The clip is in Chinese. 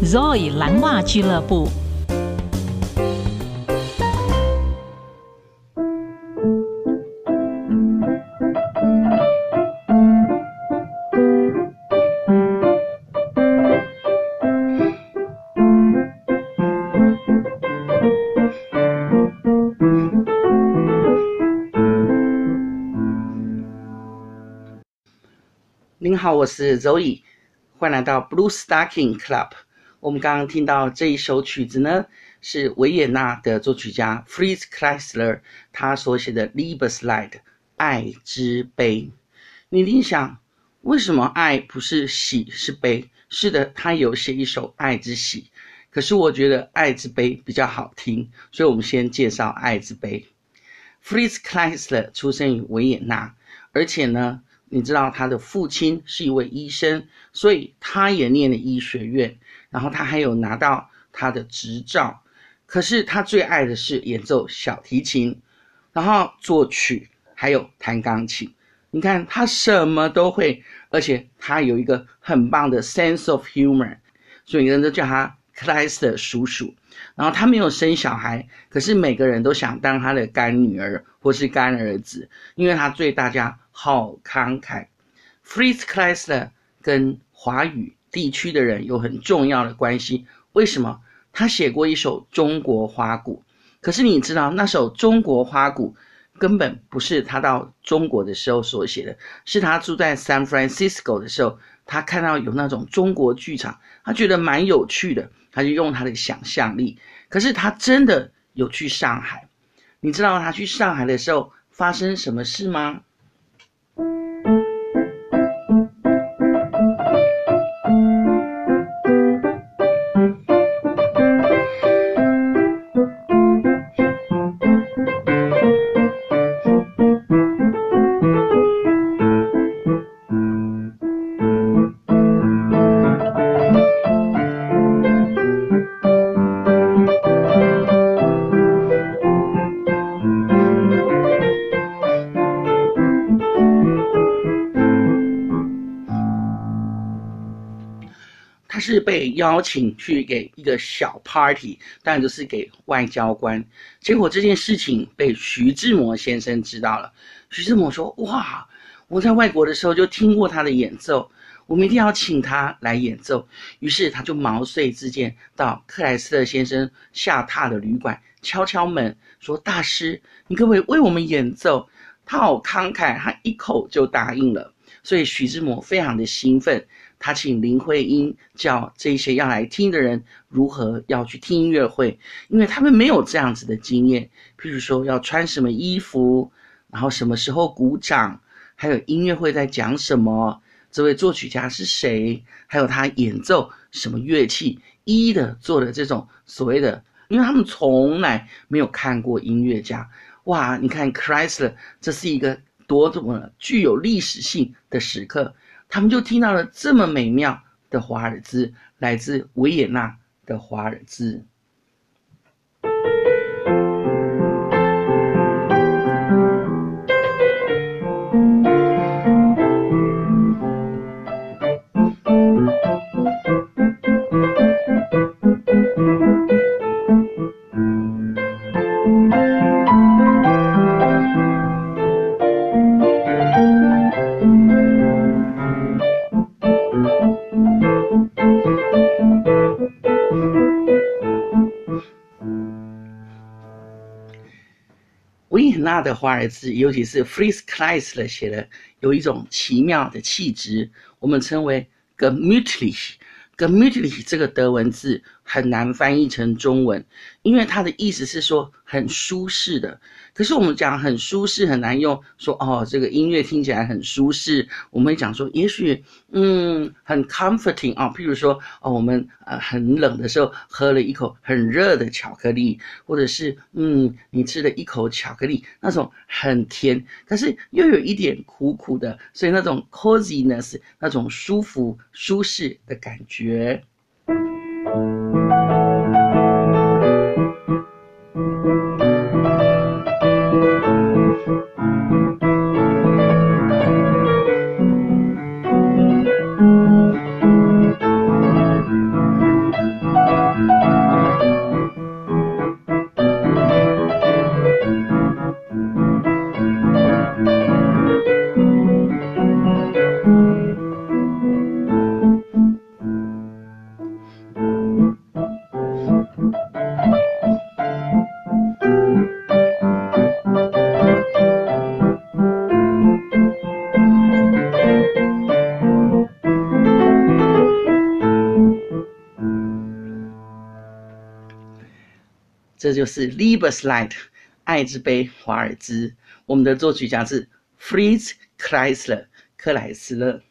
Zoe 蓝袜俱乐部。您好，我是 Zoe，欢迎来到 Blue Stocking Club。我们刚刚听到这一首曲子呢，是维也纳的作曲家 Fritz Kreisler 他所写的《Liebeslied》爱之悲。你一定想，为什么爱不是喜是悲？是的，他有写一首《爱之喜》，可是我觉得《爱之悲》比较好听，所以我们先介绍《爱之悲》。Fritz Kreisler 出生于维也纳，而且呢。你知道他的父亲是一位医生，所以他也念了医学院，然后他还有拿到他的执照。可是他最爱的是演奏小提琴，然后作曲，还有弹钢琴。你看他什么都会，而且他有一个很棒的 sense of humor，所以人都叫他克莱斯的叔叔。然后他没有生小孩，可是每个人都想当他的干女儿或是干儿子，因为他对大家。好慷慨，Fritz Kreisler 跟华语地区的人有很重要的关系。为什么？他写过一首《中国花鼓》，可是你知道那首《中国花鼓》根本不是他到中国的时候所写的，是他住在 San Francisco 的时候，他看到有那种中国剧场，他觉得蛮有趣的，他就用他的想象力。可是他真的有去上海，你知道他去上海的时候发生什么事吗？是被邀请去给一个小 party，当然就是给外交官。结果这件事情被徐志摩先生知道了。徐志摩说：“哇，我在外国的时候就听过他的演奏，我们一定要请他来演奏。”于是他就毛遂自荐到克莱斯勒先生下榻的旅馆，敲敲门说：“大师，你可不可以为我们演奏？”他好慷慨，他一口就答应了。所以徐志摩非常的兴奋。他请林徽因教这些要来听的人如何要去听音乐会，因为他们没有这样子的经验。譬如说要穿什么衣服，然后什么时候鼓掌，还有音乐会在讲什么，这位作曲家是谁，还有他演奏什么乐器，一一的做的这种所谓的，因为他们从来没有看过音乐家。哇，你看 Kreisler，这是一个多么具有历史性的时刻。他们就听到了这么美妙的华尔兹，来自维也纳的华尔兹。那的华尔兹，尤其是 Fritz Kreisler 写的，有一种奇妙的气质，我们称为 g e m u t l i c h。g e m u t l i c h 这个德文字很难翻译成中文，因为它的意思是说很舒适的。可是我们讲很舒适很难用，说哦，这个音乐听起来很舒适。我们会讲说，也许嗯很 comforting 啊、哦，譬如说哦，我们呃很冷的时候喝了一口很热的巧克力，或者是嗯你吃了一口巧克力，那种很甜，可是又有一点苦苦的，所以那种 coziness 那种舒服舒适的感觉。这就是 Libes Light 爱之杯，华尔兹。我们的作曲家是 Fritz Kreisler，克莱斯勒。